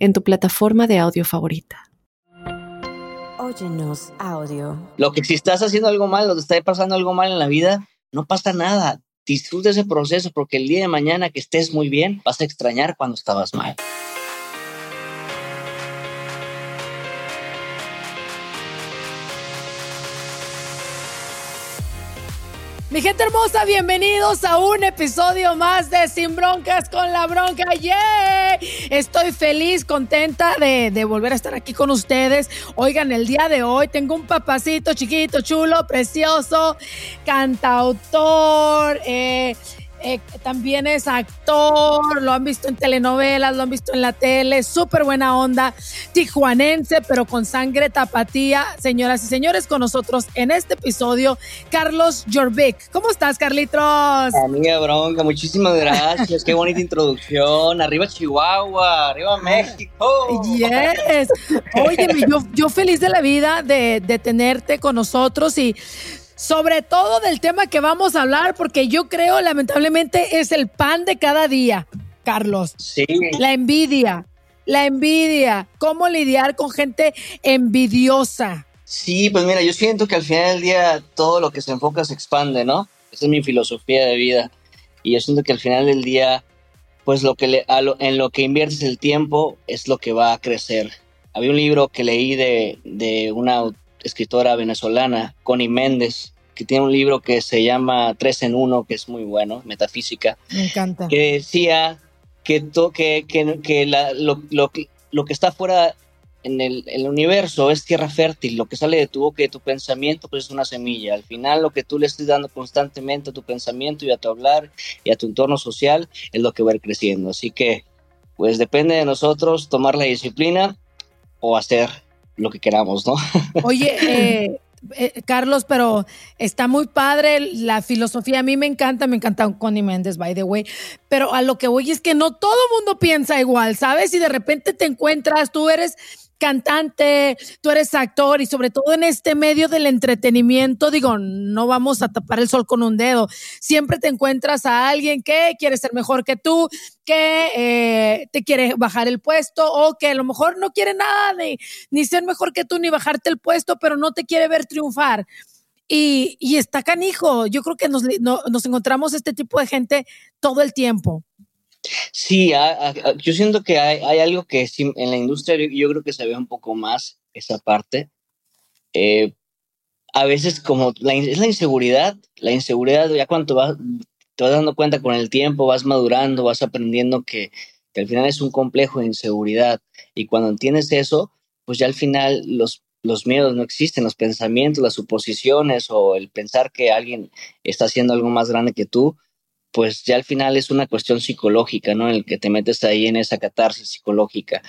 en tu plataforma de audio favorita. Óyenos audio. Lo que si estás haciendo algo mal o te está pasando algo mal en la vida, no pasa nada. Disfruta ese proceso porque el día de mañana que estés muy bien, vas a extrañar cuando estabas mal. Mi gente hermosa, bienvenidos a un episodio más de Sin Broncas con la Bronca. ¡Yeah! Estoy feliz, contenta de, de, volver a estar aquí con ustedes. Oigan, el día de hoy tengo un papacito chiquito, chulo, precioso, cantautor, eh, eh, también es actor, lo han visto en telenovelas, lo han visto en la tele, súper buena onda, tijuanense, pero con sangre tapatía. Señoras y señores, con nosotros en este episodio, Carlos Jorvik. ¿Cómo estás, Carlitos? Amiga Bronca, muchísimas gracias. Qué bonita introducción. Arriba Chihuahua, arriba México. Yes. Oye, yo, yo feliz de la vida de, de tenerte con nosotros y sobre todo del tema que vamos a hablar, porque yo creo, lamentablemente, es el pan de cada día, Carlos. Sí. La envidia, la envidia, cómo lidiar con gente envidiosa. Sí, pues mira, yo siento que al final del día todo lo que se enfoca se expande, ¿no? Esa es mi filosofía de vida. Y yo siento que al final del día, pues lo que le, lo, en lo que inviertes el tiempo es lo que va a crecer. Había un libro que leí de, de una escritora venezolana, Connie Méndez, que tiene un libro que se llama Tres en Uno, que es muy bueno, Metafísica. Me encanta. Que decía que, to, que, que, que la, lo, lo, lo, que está fuera en el, el, universo es tierra fértil, lo que sale de tu boca y de tu pensamiento pues es una semilla. Al final lo que tú le estés dando constantemente a tu pensamiento y a tu hablar y a tu entorno social es lo que va a ir creciendo. Así que pues depende de nosotros tomar la disciplina o hacer lo que queramos, ¿no? Oye, eh, eh, Carlos, pero está muy padre la filosofía. A mí me encanta, me encanta Connie Méndez, by the way. Pero a lo que voy es que no todo mundo piensa igual, ¿sabes? Y de repente te encuentras, tú eres cantante, tú eres actor y sobre todo en este medio del entretenimiento, digo, no vamos a tapar el sol con un dedo. Siempre te encuentras a alguien que quiere ser mejor que tú, que eh, te quiere bajar el puesto o que a lo mejor no quiere nada ni, ni ser mejor que tú ni bajarte el puesto, pero no te quiere ver triunfar. Y, y está canijo. Yo creo que nos, no, nos encontramos este tipo de gente todo el tiempo. Sí, yo siento que hay, algo que sí, en la industria yo creo que se ve un poco más esa parte. Eh, a veces como es la inseguridad, la inseguridad ya cuando vas, te vas dando cuenta con el tiempo, vas madurando, vas aprendiendo que, al final es un complejo de inseguridad y cuando entiendes eso, pues ya al final los miedos no existen, los pensamientos, las suposiciones o el pensar que alguien está haciendo algo más grande que tú, pues ya al final es una cuestión psicológica, ¿no? En el que te metes ahí en esa catarsis psicológica.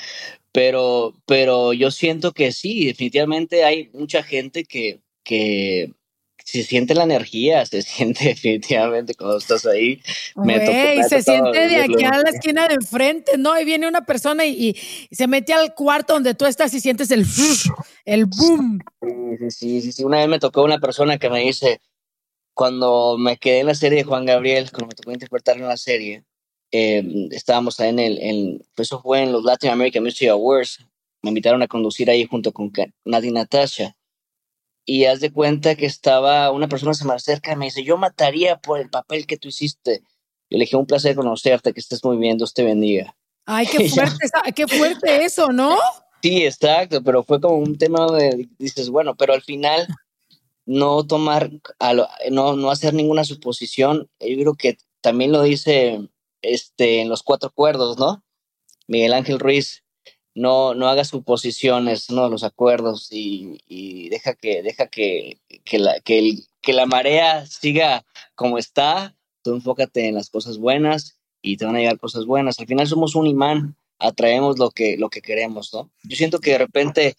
Pero, pero yo siento que sí, definitivamente hay mucha gente que, que se siente la energía, se siente definitivamente cuando estás ahí. Me Wey, se siente de aquí a la esquina de enfrente, ¿no? Y viene una persona y, y, se mete al cuarto donde tú estás y sientes el, el boom. Sí, sí, sí, sí. Una vez me tocó una persona que me dice, cuando me quedé en la serie de Juan Gabriel, cuando me tocó interpretar en la serie, eh, estábamos en el, en, eso fue en los Latin American Music Awards, me invitaron a conducir ahí junto con Nadie Natasha, y haz de cuenta que estaba, una persona se me acerca y me dice, yo mataría por el papel que tú hiciste. Yo le dije, un placer conocerte, que estés muy bien, Dios te bendiga. Ay, qué fuerte, qué fuerte eso, ¿no? Sí, exacto, pero fue como un tema de, dices, bueno, pero al final no tomar, no, no hacer ninguna suposición. Yo creo que también lo dice este, en los cuatro acuerdos, ¿no? Miguel Ángel Ruiz, no, no haga suposiciones, no los acuerdos y, y deja que, deja que, que, la, que, el, que la marea siga como está. Tú enfócate en las cosas buenas y te van a llegar cosas buenas. Al final somos un imán atraemos lo que, lo que queremos, ¿no? Yo siento que de repente,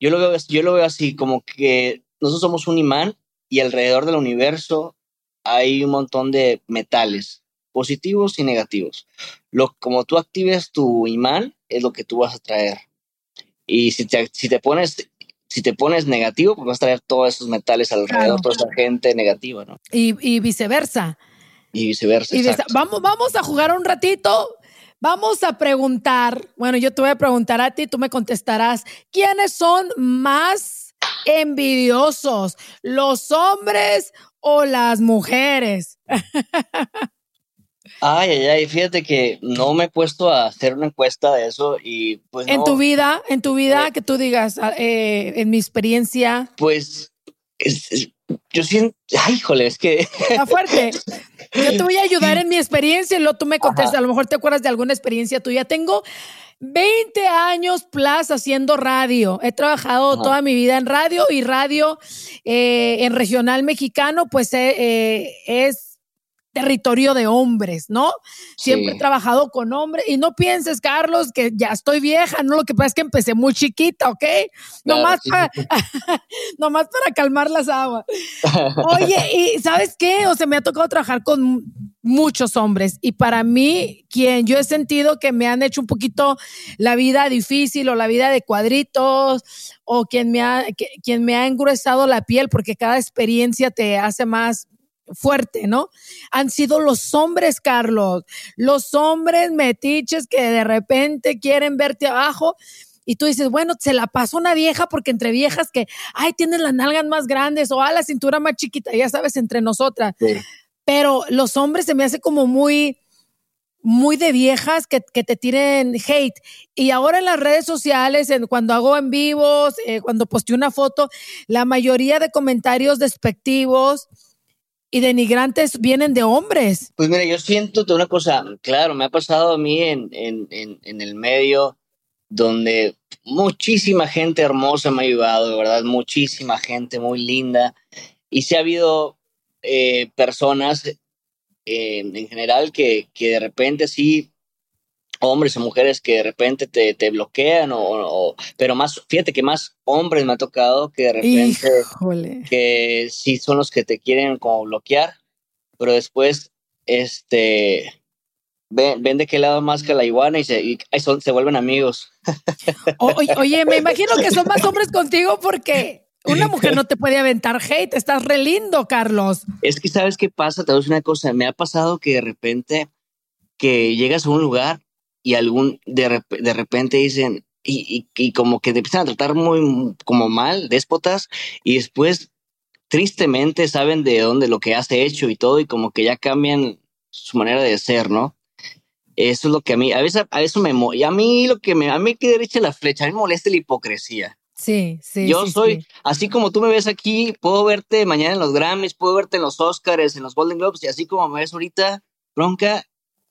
yo lo veo, yo lo veo así, como que nosotros somos un imán y alrededor del universo hay un montón de metales, positivos y negativos. Lo, como tú actives tu imán, es lo que tú vas a traer. Y si te, si te pones si te pones negativo, pues vas a traer todos esos metales alrededor, toda esa gente negativa, ¿no? Y, y viceversa. Y viceversa. vamos, vamos a jugar un ratito. Vamos a preguntar, bueno, yo te voy a preguntar a ti, tú me contestarás, ¿quiénes son más envidiosos, los hombres o las mujeres? Ay, ay, ay, fíjate que no me he puesto a hacer una encuesta de eso y pues... En tu vida, en tu vida, eh, que tú digas, ah, eh, en mi experiencia. Pues yo siento, ay, híjole, es que... Está fuerte. Yo te voy a ayudar en mi experiencia y luego tú me contestas, a lo mejor te acuerdas de alguna experiencia tuya. Tengo 20 años plus haciendo radio. He trabajado toda mi vida en radio y radio eh, en regional mexicano, pues es territorio de hombres, ¿no? Siempre he trabajado con hombres y no pienses, Carlos, que ya estoy vieja, no, lo que pasa es que empecé muy chiquita, ¿ok? nomás, para, nomás para calmar las aguas. Oye, ¿y sabes qué? O sea, me ha tocado trabajar con muchos hombres y para mí, quien yo he sentido que me han hecho un poquito la vida difícil o la vida de cuadritos o quien me ha, quien me ha engruesado la piel porque cada experiencia te hace más fuerte, ¿no? Han sido los hombres, Carlos, los hombres metiches que de repente quieren verte abajo y tú dices, bueno, se la pasó una vieja porque entre viejas que, ay, tienes las nalgas más grandes o a la cintura más chiquita, ya sabes, entre nosotras. Pero los hombres se me hace como muy, muy de viejas que, te tiren hate. Y ahora en las redes sociales, en, cuando hago en vivos, eh, cuando posteo una foto, la mayoría de comentarios despectivos, y denigrantes vienen de hombres. Pues mira, yo siento una cosa, claro, me ha pasado a mí en, en, en, el medio donde muchísima gente hermosa me ha ayudado, de verdad, muchísima gente muy linda. Y sí ha habido eh, personas eh, en general que, que de repente sí hombres o mujeres que de repente te, te bloquean o, pero más fíjate que más hombres me ha tocado que de repente que sí son los que te quieren como bloquear pero después este ven, de qué lado más que la iguana y se, y son, se vuelven amigos. Oye, me imagino que son más hombres contigo porque una mujer no te puede aventar hate, estás re lindo, Carlos. Es que sabes qué pasa, te voy a decir una cosa, me ha pasado que de repente que llegas a un lugar y algún de, de repente dicen, y, y, como que te empiezan a tratar muy como mal, déspotas, y después tristemente saben de dónde lo que has hecho y todo, y como que ya cambian su manera de ser, ¿no? Eso es lo que a mí, a veces a eso me y a mí lo que me, a mí que derecha la flecha, a mí me molesta la hipocresía. Sí, sí. Yo soy, así como tú me ves aquí, puedo verte mañana en los Grammys, puedo verte en los Oscars, en los Golden Globes, y así como me ves ahorita, bronca,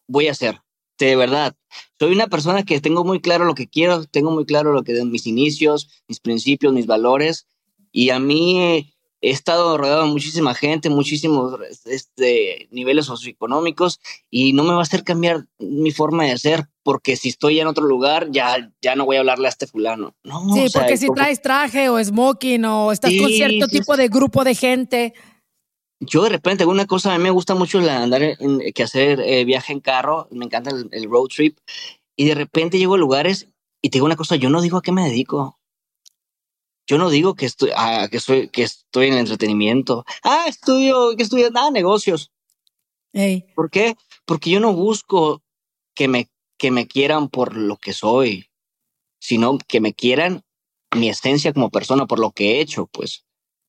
voy a ser de verdad. Soy una persona que tengo muy claro lo que quiero, tengo muy claro lo que mis inicios, mis principios, mis valores. Y a mí he estado rodeado de muchísima gente, muchísimos este, niveles socioeconómicos y no me va a hacer cambiar mi forma de ser porque si estoy en otro lugar ya, ya no voy a hablarle a este fulano. No, sí, porque si traes traje o smoking o estás con cierto tipo de grupo de gente yo de repente, una cosa, a mí me gusta mucho andar en, que hacer eh, viaje en carro, me encanta el, road trip, y de repente llego a lugares y te digo una cosa, yo no digo a qué me dedico. Yo no digo que estoy, ah, que soy, que estoy en el entretenimiento. Ah, estudio, que estudio, nada, negocios. ¿Por qué? Porque yo no busco que me, que me quieran por lo que soy, sino que me quieran mi esencia como persona por lo que he hecho, pues.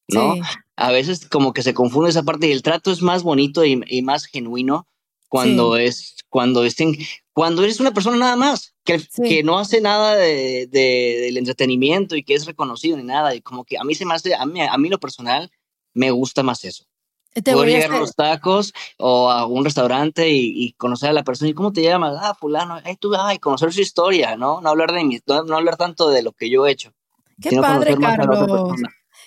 ¿No? A veces como que se confunde esa parte y el trato es más bonito y, más genuino cuando es, cuando estén, cuando eres una persona nada más, que, que no hace nada de, del entretenimiento y que es reconocido ni nada, y como que a mí se me hace, a mí, a mí lo personal me gusta más eso. Te Poder llegar a los tacos o a un restaurante y, conocer a la persona. ¿Y cómo te llamas? Ah, fulano. Ay, tú, ay, conocer su historia, ¿no? No hablar de mí, no, hablar tanto de lo que yo he hecho. Qué padre, Carlos.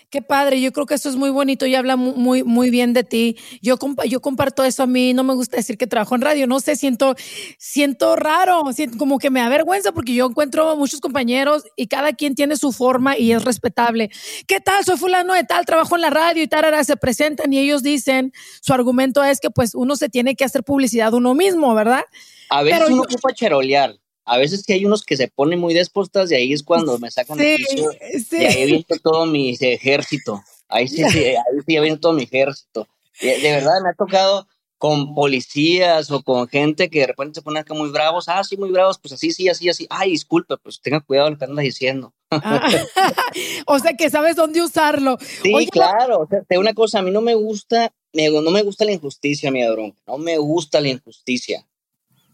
Qué padre, yo creo que eso es muy bonito y habla muy, muy bien de ti. Yo, yo comparto eso a mí, no me gusta decir que trabajo en radio, no sé, siento, siento raro, siento como que me avergüenza porque yo encuentro muchos compañeros y cada quien tiene su forma y es respetable. ¿Qué tal? Soy fulano de tal, trabajo en la radio y tal, ahora se presentan y ellos dicen, su argumento es que pues uno se tiene que hacer publicidad uno mismo, ¿verdad? A veces uno ocupa cherolear a veces que hay unos que se ponen muy déspotas y ahí es cuando me sacan de piso y ahí visto todo mi ejército. Ahí sí, sí, ahí sí visto todo mi ejército. De, verdad me ha tocado con policías o con gente que de repente se ponen acá muy bravos. Ah, sí, muy bravos, pues así, sí, así, así. Ay, disculpe, pues tenga cuidado lo que andas diciendo. Ah, o sea que sabes dónde usarlo. Sí, claro. O sea, una cosa, a mí no me gusta, no me gusta la injusticia, mi ladrón. No me gusta la injusticia.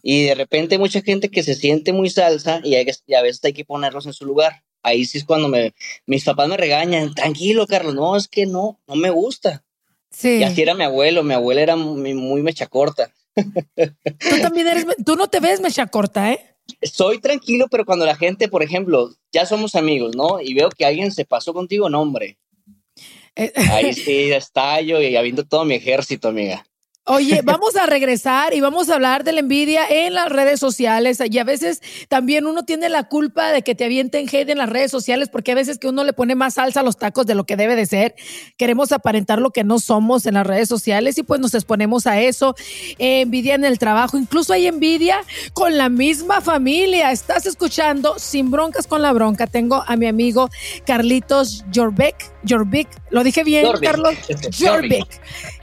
Y de repente hay mucha gente que se siente muy salsa y, a veces hay que ponerlos en su lugar. Ahí sí es cuando me, mis papás me regañan, tranquilo, Carlos, no, es que no, no me gusta. Sí. Y así era mi abuelo, mi abuela era muy, muy mecha corta. Tú también eres, tú no te ves mecha corta, ¿eh? Soy tranquilo, pero cuando la gente, por ejemplo, ya somos amigos, ¿no? Y veo que alguien se pasó contigo, no, hombre. Eh, Ahí sí, estallo y habiendo todo mi ejército, amiga. Oye, vamos a regresar y vamos a hablar de la envidia en las redes sociales. Y a veces también uno tiene la culpa de que te avienten hate en las redes sociales, porque a veces que uno le pone más salsa a los tacos de lo que debe de ser. Queremos aparentar lo que no somos en las redes sociales y pues nos exponemos a eso. envidia en el trabajo, incluso hay envidia con la misma familia. Estás escuchando Sin Broncas con la Bronca. Tengo a mi amigo Carlitos Jorbeck. Jorbeck, ¿lo dije bien, Carlos? Jorbeck.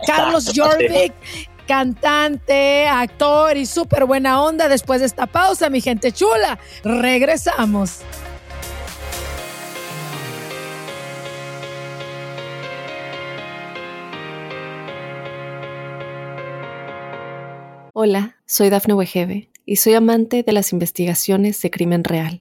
Carlos Jorbeck cantante, actor y súper buena onda. Después de esta pausa, mi gente chula, regresamos. Hola, soy Dafne Wegebe y soy amante de las investigaciones de crimen real.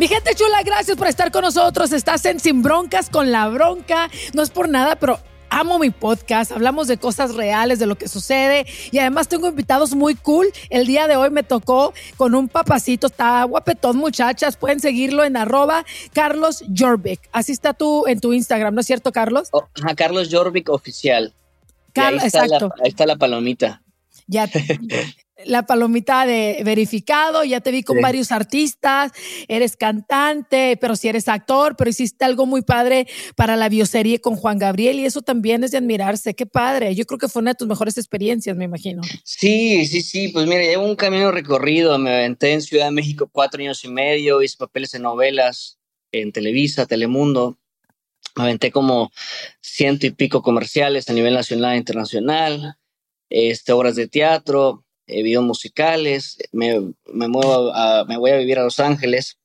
Mi gente chula, gracias por estar con nosotros. Estás en Sin Broncas con la Bronca. No es por nada, pero amo mi podcast, hablamos de cosas reales, de lo que sucede y además tengo invitados muy cool. El día de hoy me tocó con un papacito, está guapetón muchachas, pueden seguirlo en arroba Carlos Jorvik. Así está tú en tu Instagram, ¿no es cierto Carlos? Oh, Carlos Jorvik oficial. Carlos, exacto. ahí está la palomita. Ya, la palomita de verificado, ya te vi con varios artistas, eres cantante, pero si eres actor, pero hiciste algo muy padre para la bioserie con Juan Gabriel y eso también es de admirarse, qué padre, yo creo que fue una de tus mejores experiencias, me imagino. Sí, sí, sí, pues mira, llevo un camino recorrido, me aventé en Ciudad de México cuatro años y medio, hice papeles en novelas, en Televisa, Telemundo, me aventé como ciento y pico comerciales a nivel nacional e internacional, este, obras de teatro, eh, videos musicales, me, me, muevo a, me voy a vivir a Los Ángeles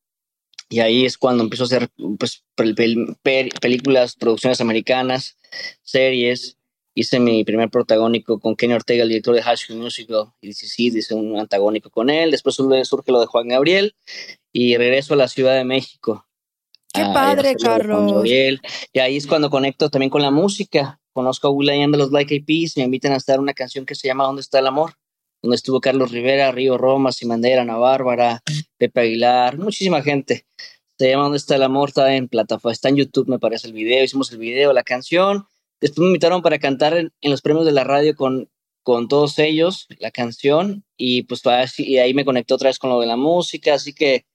y ahí es cuando empiezo a hacer pues, películas, producciones americanas, series. Hice mi primer protagónico con Kenny Ortega, el director de High School Musical, y sí, sí, hice un antagónico con él. Después surge lo de Juan Gabriel y regreso a la Ciudad de México. Qué padre, Carlos. Y ahí es cuando conecto también con la música. Conozco a Will.i.am de los Like Eyed me invitan a estar una canción que se llama ¿Dónde está el amor? donde estuvo Carlos Rivera, Río Roma, Simandera, Ana Bárbara, Pepe Aguilar, muchísima gente. Se llama ¿Dónde está el amor? Está en plataforma, está en YouTube, me parece el video. Hicimos el video, la canción. Después me invitaron para cantar en, los premios de la radio con, con todos ellos, la canción. Y pues y ahí me conecté otra vez con lo de la música. Así que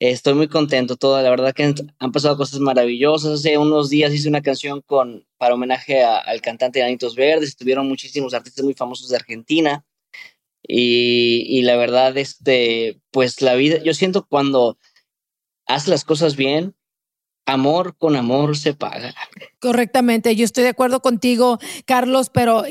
estoy muy contento. Toda, la verdad que han pasado cosas maravillosas. Hace unos días hice una canción con, para homenaje al cantante Anitos Verdes. Estuvieron muchísimos artistas muy famosos de Argentina. Y, la verdad, este, pues la vida, yo siento cuando haces las cosas bien, amor con amor se paga. Correctamente, yo estoy de acuerdo contigo, Carlos, pero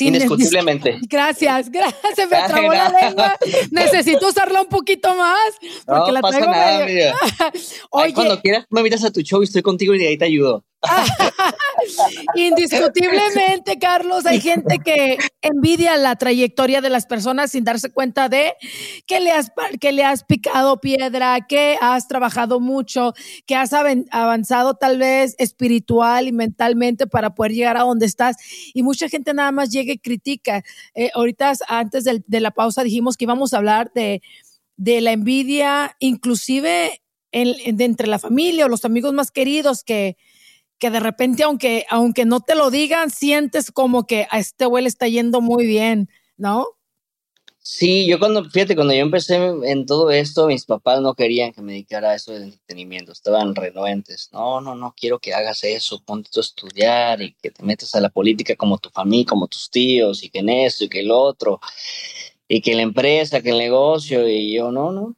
Indiscutiblemente. Gracias, gracias. Me trabó la lengua. Necesito usarla un poquito más. Porque no la pasa traigo nada, medio- mira. Ay, cuando quieras, me invitas a tu show y estoy contigo y de ahí te ayudo. Indiscutiblemente, Carlos, hay gente que envidia la trayectoria de las personas sin darse cuenta de que le has, que le has picado piedra, que has trabajado mucho, que has avanzado tal vez espiritual y mentalmente para poder llegar a donde estás. Y mucha gente nada más llega y critica. Eh, ahorita, antes de la pausa, dijimos que íbamos a hablar de, de la envidia, inclusive entre la familia o los amigos más queridos que que de repente, aunque, aunque no te lo digan, sientes como que a este güey está yendo muy bien, ¿no? Sí, yo cuando, fíjate, cuando yo empecé en todo esto, mis papás no querían que me dedicara a eso del entretenimiento, estaban renuentes. No, no, no quiero que hagas eso, ponte a estudiar y que te metas a la política como tu familia, como tus tíos, y que en esto y que el otro, y que la empresa, que el negocio, y yo, no, no.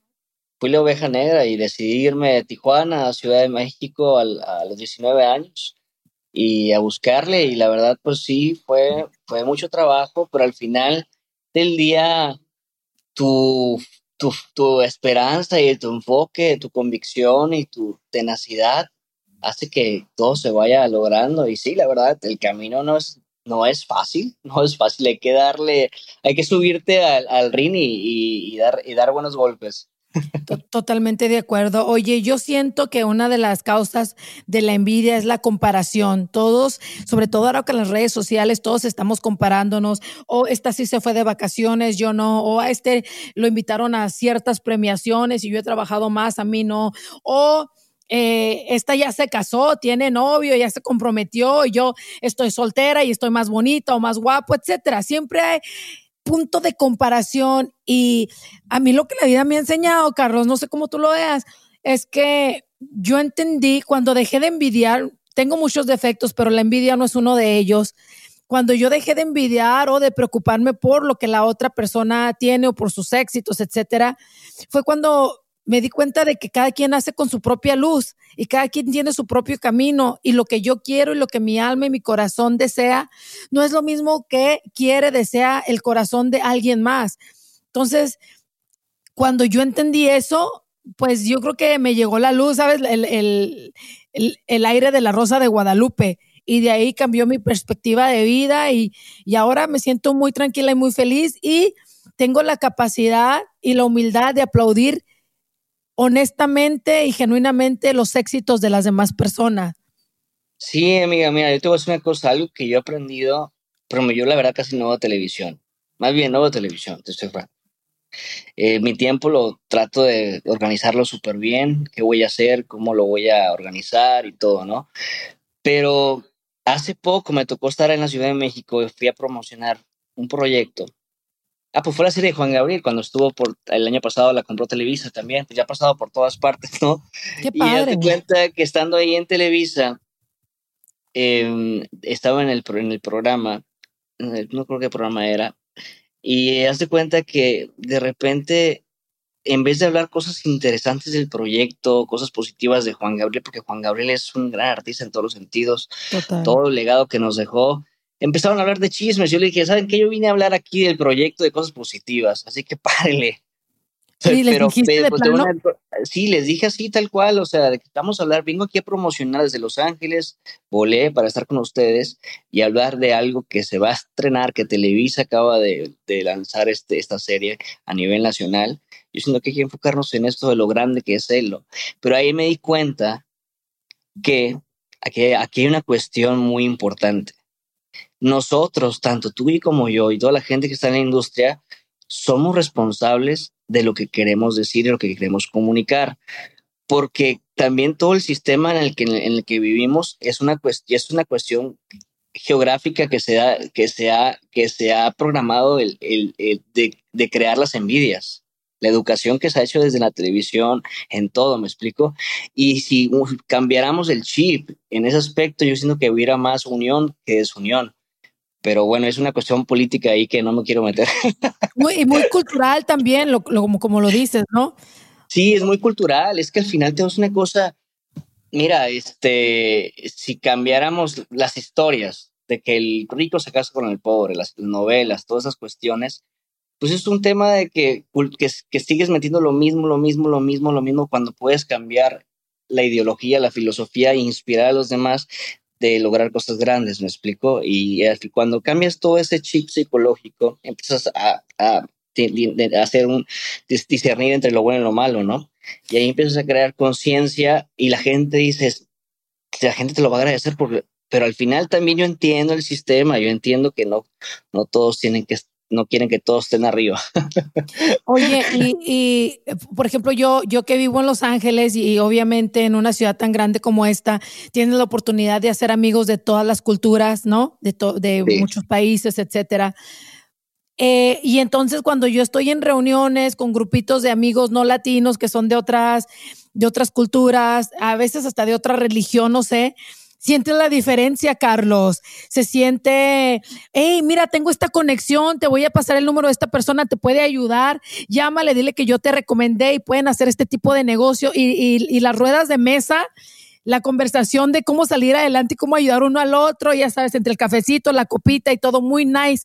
Fui la oveja negra y decidí irme de Tijuana a Ciudad de México a, los 19 años y a buscarle, y la verdad, pues sí, fue, fue mucho trabajo, pero al final del día tu, tu, tu esperanza y tu enfoque, tu convicción y tu tenacidad hace que todo se vaya logrando. Y sí, la verdad, el camino no es, no es fácil, no es fácil. Hay que darle, hay que subirte al, al ring y dar, y dar buenos golpes. To- Totalmente de acuerdo. Oye, yo siento que una de las causas de la envidia es la comparación. Todos, sobre todo ahora con las redes sociales, todos estamos comparándonos. O esta sí se fue de vacaciones, yo no. O a este lo invitaron a ciertas premiaciones y yo he trabajado más, a mí no. O eh, esta ya se casó, tiene novio, ya se comprometió, y yo estoy soltera y estoy más bonita o más guapo, etcétera. Siempre hay punto de comparación y a mí lo que la vida me ha enseñado, Carlos, no sé cómo tú lo veas, es que yo entendí cuando dejé de envidiar, tengo muchos defectos, pero la envidia no es uno de ellos. Cuando yo dejé de envidiar o de preocuparme por lo que la otra persona tiene o por sus éxitos, etcétera, fue cuando me di cuenta de que cada quien hace con su propia luz y cada quien tiene su propio camino y lo que yo quiero y lo que mi alma y mi corazón desea no es lo mismo que quiere, desea el corazón de alguien más. Entonces, cuando yo entendí eso, pues yo creo que me llegó la luz, ¿sabes? El, el, el, el aire de la rosa de Guadalupe. Y de ahí cambió mi perspectiva de vida y, y ahora me siento muy tranquila y muy feliz y tengo la capacidad y la humildad de aplaudir honestamente y genuinamente los éxitos de las demás personas. Sí, amiga, mira, yo te voy a decir una cosa, algo que yo he aprendido, pero yo la verdad casi no veo televisión. Más bien no veo televisión, te estoy. Eh, mi tiempo lo trato de organizarlo súper bien, qué voy a hacer, cómo lo voy a organizar y todo, ¿no? Pero hace poco me tocó estar en la Ciudad de México y fui a promocionar un proyecto. Ah, pues fue la serie de Juan Gabriel, cuando estuvo por el año pasado, la compró Televisa también, pues ya ha pasado por todas partes, ¿no? Qué Y padre. te cuenta que estando ahí en Televisa, eh, estaba en el, en el programa, eh, no creo qué programa era, y haz de cuenta que de repente, en vez de hablar cosas interesantes del proyecto, cosas positivas de Juan Gabriel, porque Juan Gabriel es un gran artista en todos los sentidos, Total. todo el legado que nos dejó, empezaron a hablar de chismes. Yo le dije, ¿saben qué? Yo vine a hablar aquí del proyecto de cosas positivas, así que párenle. Sí, les dijiste de pues, te plano. van a- sí, les dije así tal cual, o sea, de que vamos a hablar, vengo aquí a promocionar desde Los Ángeles, volé para estar con ustedes y hablar de algo que se va a estrenar, que Televisa acaba de, de lanzar este, esta serie a nivel nacional. Yo siento que hay que enfocarnos en esto de lo grande que es Elo. Pero ahí me di cuenta que aquí, aquí hay una cuestión muy importante. Nosotros, tanto tú y como yo y toda la gente que está en la industria, somos responsables de lo que queremos decir y lo que queremos comunicar, porque también todo el sistema en el que, en el que vivimos es una, cuest es una cuestión geográfica que se, ha, que se, ha, que se ha programado el, el, de, de crear las envidias. La educación que se ha hecho desde la televisión, en todo, ¿me explico? Y si cambiáramos el chip en ese aspecto, yo siento que hubiera más unión que desunión. Pero bueno, es una cuestión política ahí que no me quiero meter. Muy, y muy cultural también, lo, lo- como, como lo dices, ¿no? Sí, es muy cultural. Es que al final tenemos una cosa. Mira, este, si cambiáramos las historias de que el rico se casa con el pobre, las novelas, todas esas cuestiones, pues es un tema de que, que, que sigues metiendo lo mismo, lo mismo, lo mismo, lo mismo, cuando puedes cambiar la ideología, la filosofía e inspirar a los demás de lograr cosas grandes, ¿me explico? Y cuando cambias todo ese chip psicológico, empiezas a, a, hacer un discernir entre lo bueno y lo malo, ¿no? Y ahí empiezas a crear conciencia y la gente dice, la gente te lo va a agradecer porque, pero al final también yo entiendo el sistema, yo entiendo que no, no todos tienen que no quieren que todos estén arriba. Oye, y, por ejemplo, yo, yo que vivo en Los Ángeles y, obviamente en una ciudad tan grande como esta, tienes la oportunidad de hacer amigos de todas las culturas, ¿no? De, de muchos países, etcétera. Eh, y entonces cuando yo estoy en reuniones con grupitos de amigos no latinos que son de otras, de otras culturas, a veces hasta de otra religión, no sé, Sientes la diferencia, Carlos. Se siente, hey, mira, tengo esta conexión, te voy a pasar el número de esta persona, te puede ayudar. Llámale, dile que yo te recomendé y pueden hacer este tipo de negocio. Y, y las ruedas de mesa, la conversación de cómo salir adelante y cómo ayudar uno al otro, ya sabes, entre el cafecito, la copita y todo muy nice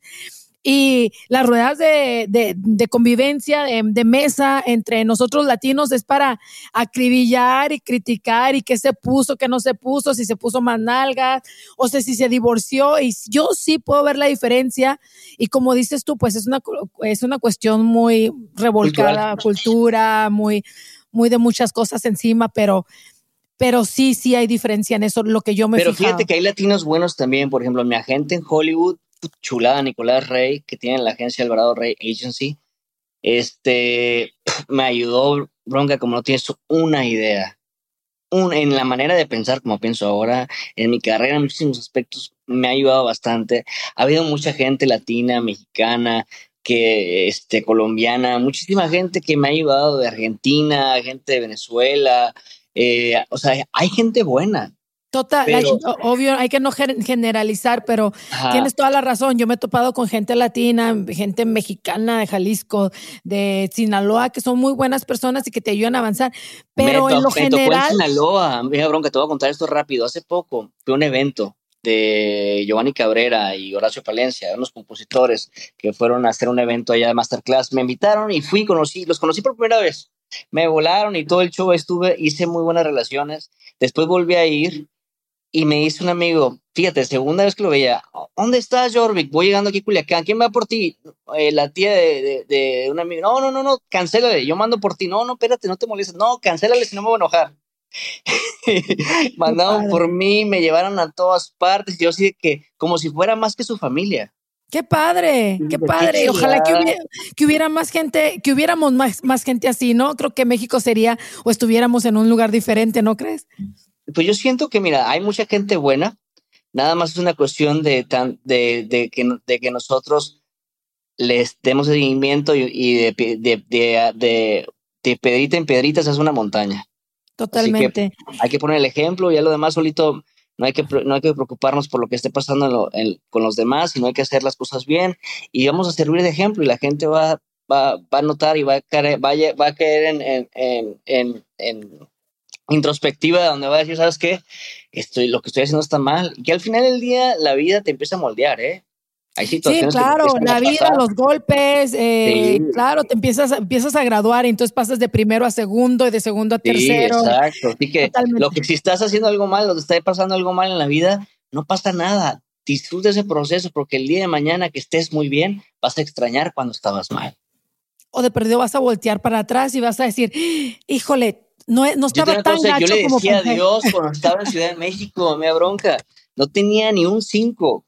y las ruedas de, de, convivencia, de, mesa entre nosotros latinos es para acribillar y criticar y qué se puso, qué no se puso, si se puso más nalgas o sea, si se divorció. Y yo sí puedo ver la diferencia. Y como dices tú, pues es una, es una cuestión muy revolcada, cultura, muy, muy de muchas cosas encima, pero pero sí, sí hay diferencia en eso, lo que yo me Pero fíjate que hay latinos buenos también, por ejemplo, mi agente en Hollywood chulada Nicolás Rey, que tiene la agencia Alvarado Rey Agency, este, me ayudó, bronca, como no tienes una idea. Un, en la manera de pensar como pienso ahora, en mi carrera en muchísimos aspectos me ha ayudado bastante. Ha habido mucha gente latina, mexicana, que este colombiana, muchísima gente que me ha ayudado de Argentina, gente de Venezuela, eh, o sea, hay gente buena. Total, obvio, hay que no generalizar, pero tienes toda la razón. Yo me he topado con gente latina, gente mexicana de Jalisco, de Sinaloa, que son muy buenas personas y que te ayudan a avanzar. Pero en lo general. Tocó en Sinaloa, mira, bronca, te voy a contar esto rápido. Hace poco fue un evento de Giovanni Cabrera y Horacio Palencia, unos compositores que fueron a hacer un evento allá de Masterclass. Me invitaron y fui, conocí, los conocí por primera vez. Me volaron y todo el show estuve, hice muy buenas relaciones. Después volví a ir y me dice un amigo, fíjate, segunda vez que lo veía, ¿dónde estás, Jorvik? Voy llegando aquí a Culiacán, ¿quién va por ti? Eh, la tía de, de, un amigo, no, no, no, no, cancélale, yo mando por ti, no, no, espérate, no te molestes, no, cancélale si no me voy a enojar. Mandaron por mí, me llevaron a todas partes, yo sí que como si fuera más que su familia. Qué padre, qué padre. Ojalá que hubiera, que hubiera, más gente, que hubiéramos más, más gente así, ¿no? Creo que México sería o estuviéramos en un lugar diferente, ¿no crees? Pues yo siento que, mira, hay mucha gente buena, nada más es una cuestión de, tan, de, de, que, de que nosotros les demos seguimiento y, de, de, de, de, pedrita en pedrita se hace una montaña. Totalmente. hay que poner el ejemplo, y ya lo demás solito no hay que, no hay que preocuparnos por lo que esté pasando con los demás, sino hay que hacer las cosas bien y vamos a servir de ejemplo y la gente va, va, va a notar y va a caer, va, va a caer en, en, en, en introspectiva donde va a decir, ¿sabes qué? Estoy, lo que estoy haciendo está mal. Y que al final del día la vida te empieza a moldear, ¿eh? Hay situaciones sí, claro, la vida, los golpes, eh, claro, te empiezas, empiezas a graduar y entonces pasas de primero a segundo y de segundo a tercero. Sí, exacto. Así que lo que si estás haciendo algo mal o te está pasando algo mal en la vida, no pasa nada. Disfruta ese proceso porque el día de mañana que estés muy bien, vas a extrañar cuando estabas mal. O de perdido vas a voltear para atrás y vas a decir, híjole, no, no estaba tan gacho Yo le decía a Dios cuando estaba en Ciudad de México, me bronca, no tenía ni un 5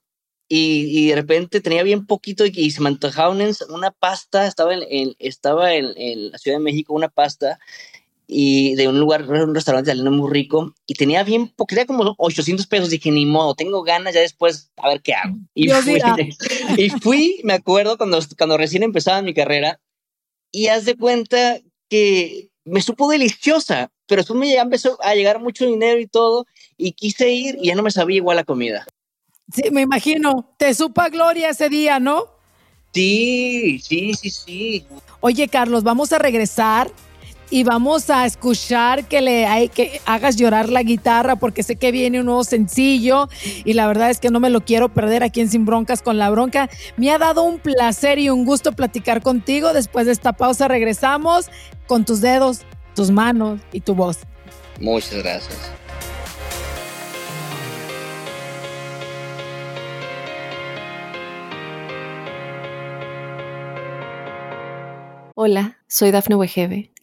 y, y, de repente tenía bien poquito y, se me antojaba una, pasta, estaba, en, estaba en, en, la Ciudad de México una pasta y de un lugar, un restaurante italiano muy rico y tenía bien poquito, tenía como 800 pesos, dije, ni modo, tengo ganas ya después, a ver qué hago. Y, fui, y fui, me acuerdo, cuando, cuando recién empezaba mi carrera y haz de cuenta que me supo deliciosa, pero después me empezó a llegar mucho dinero y todo, y quise ir y ya no me sabía igual la comida. Sí, me imagino. Te supa gloria ese día, ¿no? Sí, sí, sí, sí. Oye, Carlos, vamos a regresar y vamos a escuchar que le hay que hagas llorar la guitarra porque sé que viene un nuevo sencillo y la verdad es que no me lo quiero perder aquí en Sin Broncas con la Bronca. Me ha dado un placer y un gusto platicar contigo. Después de esta pausa regresamos con tus dedos, tus manos y tu voz. Muchas gracias. Hola, soy Dafne Wegebe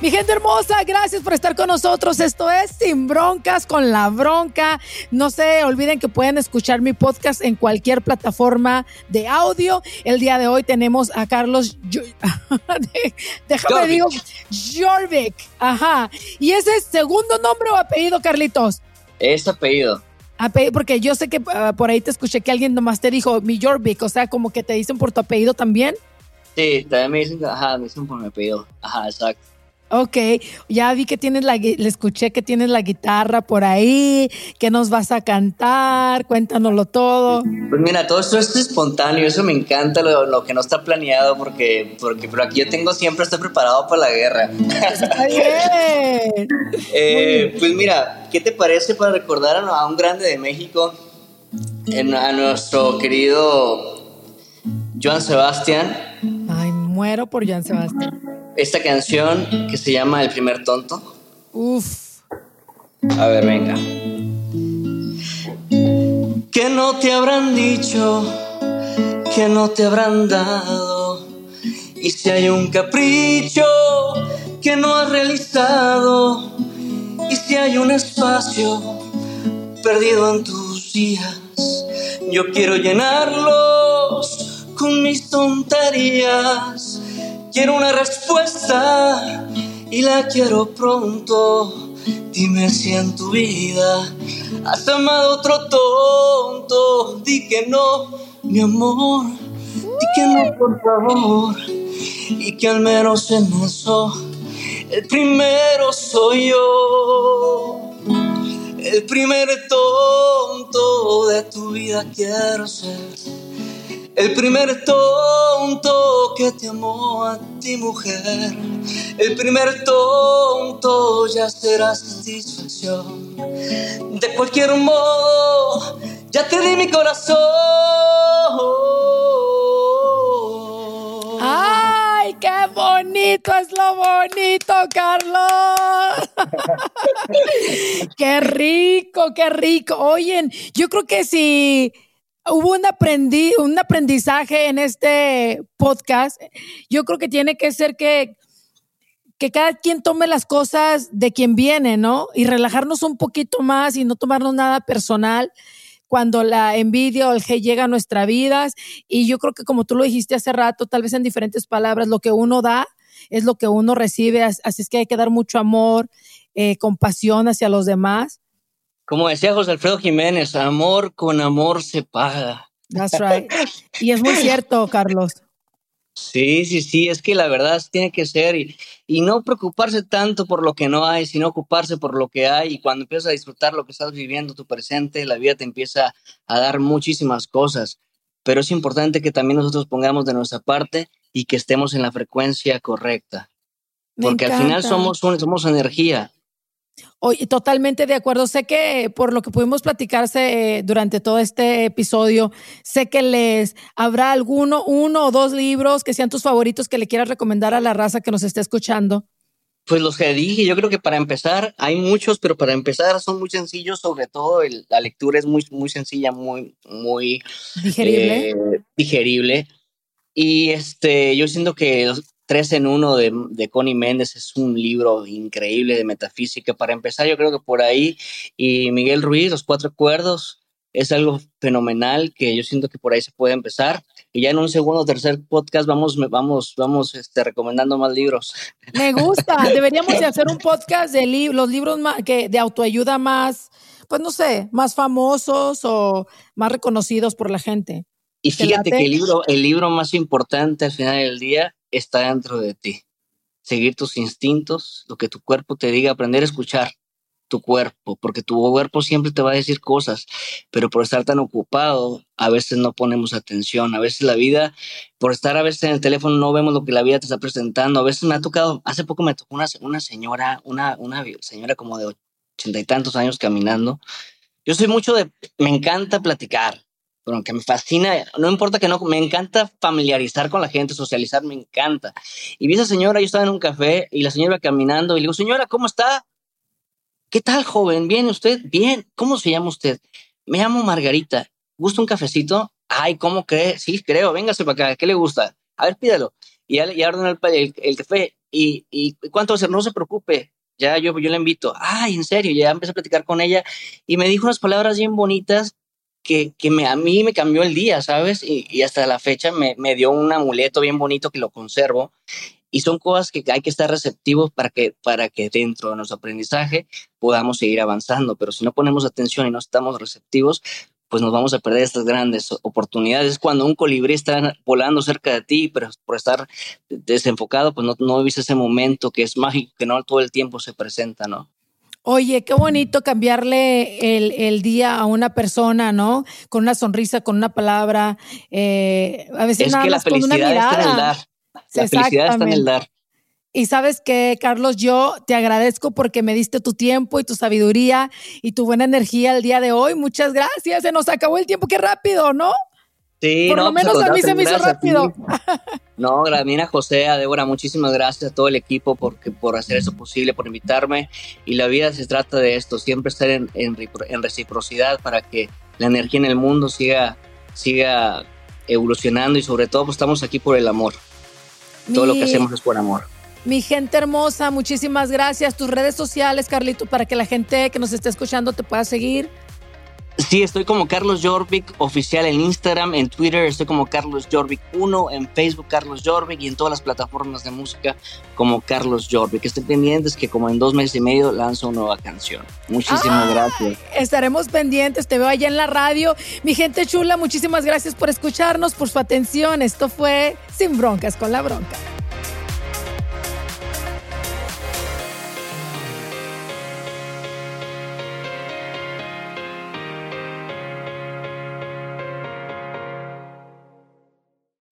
Mi gente hermosa, gracias por estar con nosotros. Esto es Sin Broncas con la Bronca. No se olviden que pueden escuchar mi podcast en cualquier plataforma de audio. El día de hoy tenemos a Carlos, déjame digo, Jorvik. Ajá. ¿Y ese es segundo nombre o apellido, Carlitos? Es apellido. Porque yo sé que ah, por ahí te escuché que alguien nomás te dijo mi Jorvik, o sea, como que te dicen por tu apellido también. Sí, también me dicen, ajá, me dicen por mi apellido. Ajá, exacto. Ok, ya vi que tienes la, le escuché que tienes la guitarra por ahí, que nos vas a cantar, cuéntanoslo todo. Pues mira, todo esto es espontáneo, eso me encanta, lo, que no está planeado, porque, porque pero aquí yo tengo siempre, estoy preparado para la guerra. Está bien. Eh, pues mira, ¿qué te parece para recordar a, un grande de México, a nuestro querido Joan Sebastián? Ay, muero por Joan Sebastián esta canción que se llama El primer tonto. Uf. A ver, venga. Que no te habrán dicho, que no te habrán dado. Y si hay un capricho que no has realizado, y si hay un espacio perdido en tus días, yo quiero llenarlos con mis tonterías Quiero una respuesta y la quiero pronto. Dime si en tu vida has amado otro tonto. Di que no, mi amor. Di que no, por favor. Y que al menos en eso el primero soy yo. El primer tonto de tu vida quiero ser el primer tonto que te amó a ti mujer, el primer tonto ya será satisfacción. De cualquier modo, ya te di mi corazón. ¡Ay, qué bonito es lo bonito, Carlos! ¡Qué rico, qué rico! Oyen, yo creo que si hubo un, aprendí, un aprendizaje en este podcast. Yo creo que tiene que ser que, que cada quien tome las cosas de quien viene, ¿no? Y relajarnos un poquito más y no tomarnos nada personal cuando la envidia o el hate llega a nuestras vidas. Y yo creo que como tú lo dijiste hace rato, tal vez en diferentes palabras, lo que uno da es lo que uno recibe. Así es que hay que dar mucho amor, eh, compasión hacia los demás como decía José Alfredo Jiménez, amor con amor se paga. That's right. Y es muy cierto, Carlos. Sí, sí, sí, es que la verdad tiene que ser y, y, no preocuparse tanto por lo que no hay, sino ocuparse por lo que hay y cuando empiezas a disfrutar lo que estás viviendo, tu presente, la vida te empieza a dar muchísimas cosas, pero es importante que también nosotros pongamos de nuestra parte y que estemos en la frecuencia correcta, porque al final somos, somos energía Oye, totalmente de acuerdo. Sé que por lo que pudimos platicarse eh, durante todo este episodio, sé que les habrá alguno, uno o dos libros que sean tus favoritos que le quieras recomendar a la raza que nos esté escuchando. Pues los que dije, yo creo que para empezar hay muchos, pero para empezar son muy sencillos, sobre todo la lectura es muy, muy sencilla, muy, muy digerible. Eh, digerible. Y este, yo siento que Tres en uno de, de, Connie Méndez es un libro increíble de metafísica. Para empezar, yo creo que por ahí. Y Miguel Ruiz, Los Cuatro Acuerdos, es algo fenomenal que yo siento que por ahí se puede empezar. Y ya en un segundo o tercer podcast vamos, vamos, vamos este, recomendando más libros. Me gusta. Deberíamos de hacer un podcast de los libros que, de autoayuda más, pues no sé, más famosos o más reconocidos por la gente. Y fíjate que el libro, el libro más importante al final del día está dentro de ti. Seguir tus instintos, lo que tu cuerpo te diga, aprender a escuchar tu cuerpo, porque tu cuerpo siempre te va a decir cosas, pero por estar tan ocupado, a veces no ponemos atención, a veces la vida, por estar a veces en el teléfono, no vemos lo que la vida te está presentando, a veces me ha tocado, hace poco me tocó una, una señora, una, una señora como de ochenta y tantos años caminando. Yo soy mucho de, me encanta platicar, pero me fascina, no importa que no, me encanta familiarizar con la gente, socializar, me encanta. Y vi a esa señora, yo estaba en un café y la señora iba caminando y le digo, señora, ¿cómo está? ¿Qué tal, joven? ¿Bien usted? Bien. ¿Cómo se llama usted? Me llamo Margarita. ¿Gusta un cafecito? Ay, ¿cómo cree? Sí, creo. Véngase para acá. ¿Qué le gusta? A ver, pídalo. Y ya, ordenó el, el, café. ¿Y, ¿Y cuánto va? No se preocupe. Ya yo, yo le invito. Ay, en serio. Ya empecé a platicar con ella y me dijo unas palabras bien bonitas que, que me, a mí me cambió el día, ¿sabes? Y, hasta la fecha me, me, dio un amuleto bien bonito que lo conservo. Y son cosas que hay que estar receptivos para que, para que dentro de nuestro aprendizaje podamos seguir avanzando. Pero si no ponemos atención y no estamos receptivos, pues nos vamos a perder estas grandes oportunidades. Cuando un colibrí está volando cerca de ti, pero por estar desenfocado, pues no, no viste ese momento que es mágico, que no todo el tiempo se presenta, ¿no? Oye, qué bonito cambiarle el, el, día a una persona, ¿no? Con una sonrisa, con una palabra. Eh, a veces es nada que más con una mirada. está en el dar. La felicidad está en el dar. Y sabes que, Carlos, yo te agradezco porque me diste tu tiempo y tu sabiduría y tu buena energía el día de hoy. Muchas gracias. Se nos acabó el tiempo. Qué rápido, ¿no? Sí, Por no, lo pues, menos a mí se me hizo rápido. No, José, a Débora, muchísimas gracias a todo el equipo porque, por hacer eso posible, por invitarme. Y la vida se trata de esto, siempre estar en, en, en reciprocidad para que la energía en el mundo siga, siga evolucionando y sobre todo pues, estamos aquí por el amor. Todo lo que hacemos es por amor. Mi gente hermosa, muchísimas gracias. Tus redes sociales, Carlito, para que la gente que nos esté escuchando te pueda seguir. Sí, estoy como Carlos Jorvik oficial en Instagram, en Twitter estoy como Carlos Jorvik 1, en Facebook Carlos Jorvik y en todas las plataformas de música como Carlos Jorvik. Estén pendientes que como en dos meses y medio lanzo una nueva canción. Muchísimas gracias. Estaremos pendientes, te veo allá en la radio. Mi gente chula, muchísimas gracias por escucharnos, por su atención. Esto fue Sin Broncas con la Bronca.